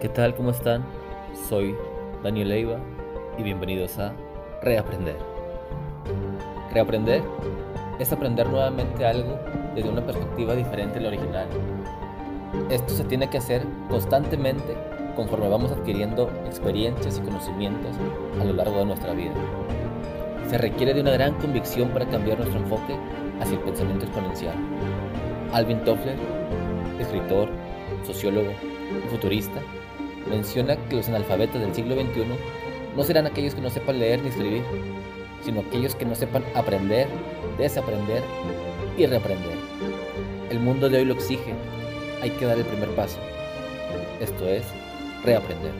¿Qué tal? ¿Cómo están? Soy Daniel Leiva y bienvenidos a Reaprender. Reaprender es aprender nuevamente algo desde una perspectiva diferente a la original. Esto se tiene que hacer constantemente conforme vamos adquiriendo experiencias y conocimientos a lo largo de nuestra vida. Se requiere de una gran convicción para cambiar nuestro enfoque hacia el pensamiento exponencial. Alvin Toffler, escritor, sociólogo futurista, menciona que los analfabetos del siglo XXI no serán aquellos que no sepan leer ni escribir, sino aquellos que no sepan aprender, desaprender y reaprender. El mundo de hoy lo exige, hay que dar el primer paso, esto es, reaprender.